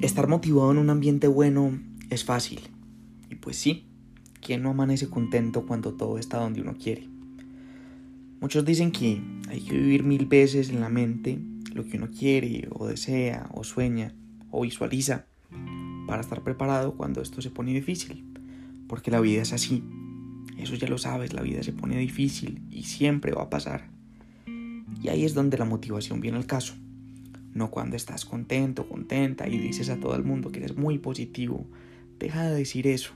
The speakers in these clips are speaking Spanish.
Estar motivado en un ambiente bueno es fácil. Y pues sí, ¿quién no amanece contento cuando todo está donde uno quiere? Muchos dicen que hay que vivir mil veces en la mente lo que uno quiere o desea o sueña o visualiza para estar preparado cuando esto se pone difícil. Porque la vida es así. Eso ya lo sabes, la vida se pone difícil y siempre va a pasar. Y ahí es donde la motivación viene al caso no cuando estás contento, contenta y dices a todo el mundo que eres muy positivo. Deja de decir eso,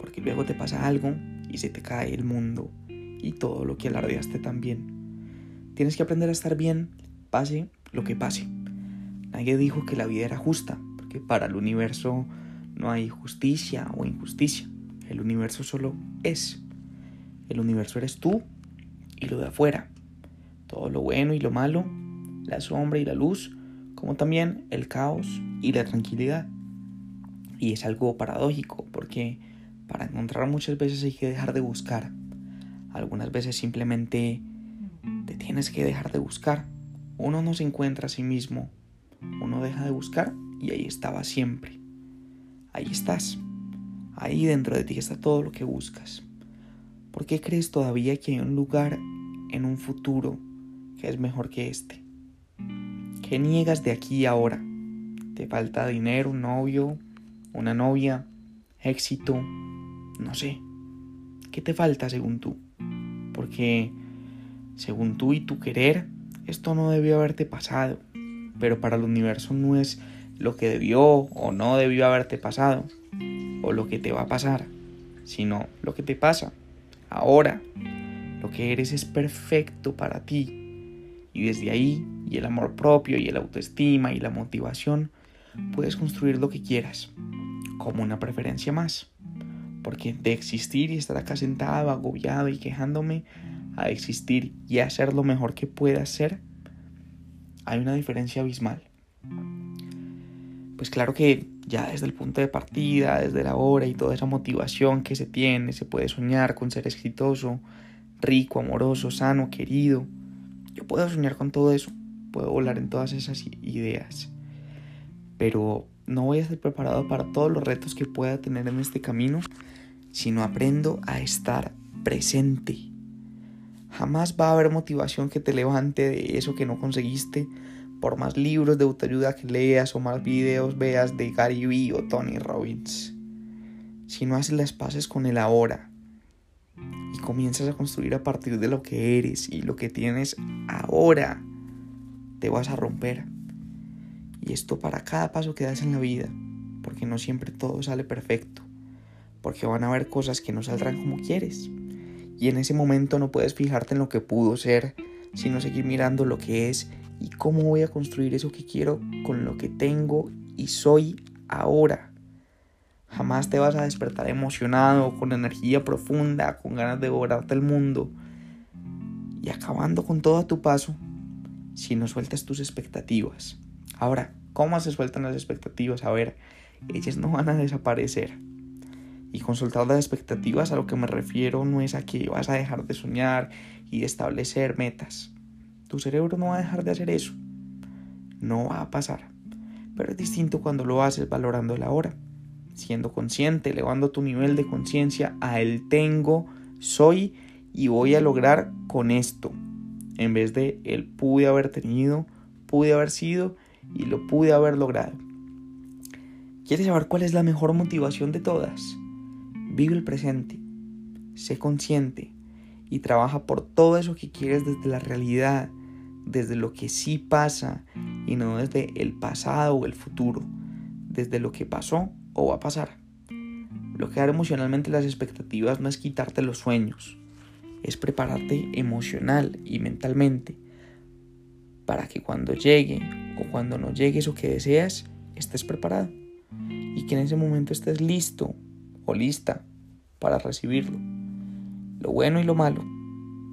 porque luego te pasa algo y se te cae el mundo y todo lo que alardeaste también. Tienes que aprender a estar bien, pase lo que pase. Nadie dijo que la vida era justa, porque para el universo no hay justicia o injusticia. El universo solo es. El universo eres tú y lo de afuera. Todo lo bueno y lo malo la sombra y la luz, como también el caos y la tranquilidad. Y es algo paradójico, porque para encontrar muchas veces hay que dejar de buscar. Algunas veces simplemente te tienes que dejar de buscar. Uno no se encuentra a sí mismo. Uno deja de buscar y ahí estaba siempre. Ahí estás. Ahí dentro de ti está todo lo que buscas. ¿Por qué crees todavía que hay un lugar en un futuro que es mejor que este? ¿Qué niegas de aquí ahora? ¿Te falta dinero, un novio, una novia, éxito? No sé. ¿Qué te falta según tú? Porque según tú y tu querer, esto no debió haberte pasado. Pero para el universo no es lo que debió o no debió haberte pasado, o lo que te va a pasar, sino lo que te pasa ahora. Lo que eres es perfecto para ti y desde ahí, y el amor propio, y el autoestima, y la motivación, puedes construir lo que quieras, como una preferencia más. Porque de existir y estar acá sentado, agobiado y quejándome, a existir y hacer lo mejor que pueda ser, hay una diferencia abismal. Pues claro que ya desde el punto de partida, desde la hora y toda esa motivación que se tiene, se puede soñar con ser exitoso, rico, amoroso, sano, querido, yo puedo soñar con todo eso, puedo volar en todas esas ideas, pero no voy a estar preparado para todos los retos que pueda tener en este camino si no aprendo a estar presente. Jamás va a haber motivación que te levante de eso que no conseguiste, por más libros de autoayuda que leas o más videos veas de Gary Vee o Tony Robbins. Si no haces las paces con el ahora, y comienzas a construir a partir de lo que eres y lo que tienes ahora, te vas a romper. Y esto para cada paso que das en la vida, porque no siempre todo sale perfecto, porque van a haber cosas que no saldrán como quieres. Y en ese momento no puedes fijarte en lo que pudo ser, sino seguir mirando lo que es y cómo voy a construir eso que quiero con lo que tengo y soy ahora. Jamás te vas a despertar emocionado, con energía profunda, con ganas de devorarte el mundo y acabando con todo a tu paso si no sueltas tus expectativas. Ahora, ¿cómo se sueltan las expectativas? A ver, ellas no van a desaparecer. Y con soltar las expectativas a lo que me refiero no es a que vas a dejar de soñar y de establecer metas. Tu cerebro no va a dejar de hacer eso. No va a pasar. Pero es distinto cuando lo haces valorando la hora siendo consciente, elevando tu nivel de conciencia a el tengo, soy y voy a lograr con esto. En vez de el pude haber tenido, pude haber sido y lo pude haber logrado. ¿Quieres saber cuál es la mejor motivación de todas? Vive el presente, sé consciente y trabaja por todo eso que quieres desde la realidad, desde lo que sí pasa y no desde el pasado o el futuro, desde lo que pasó o va a pasar. Bloquear emocionalmente las expectativas no es quitarte los sueños, es prepararte emocional y mentalmente para que cuando llegue o cuando no llegue eso que deseas, estés preparado y que en ese momento estés listo o lista para recibirlo, lo bueno y lo malo,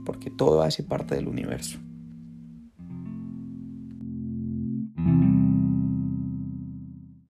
porque todo hace parte del universo.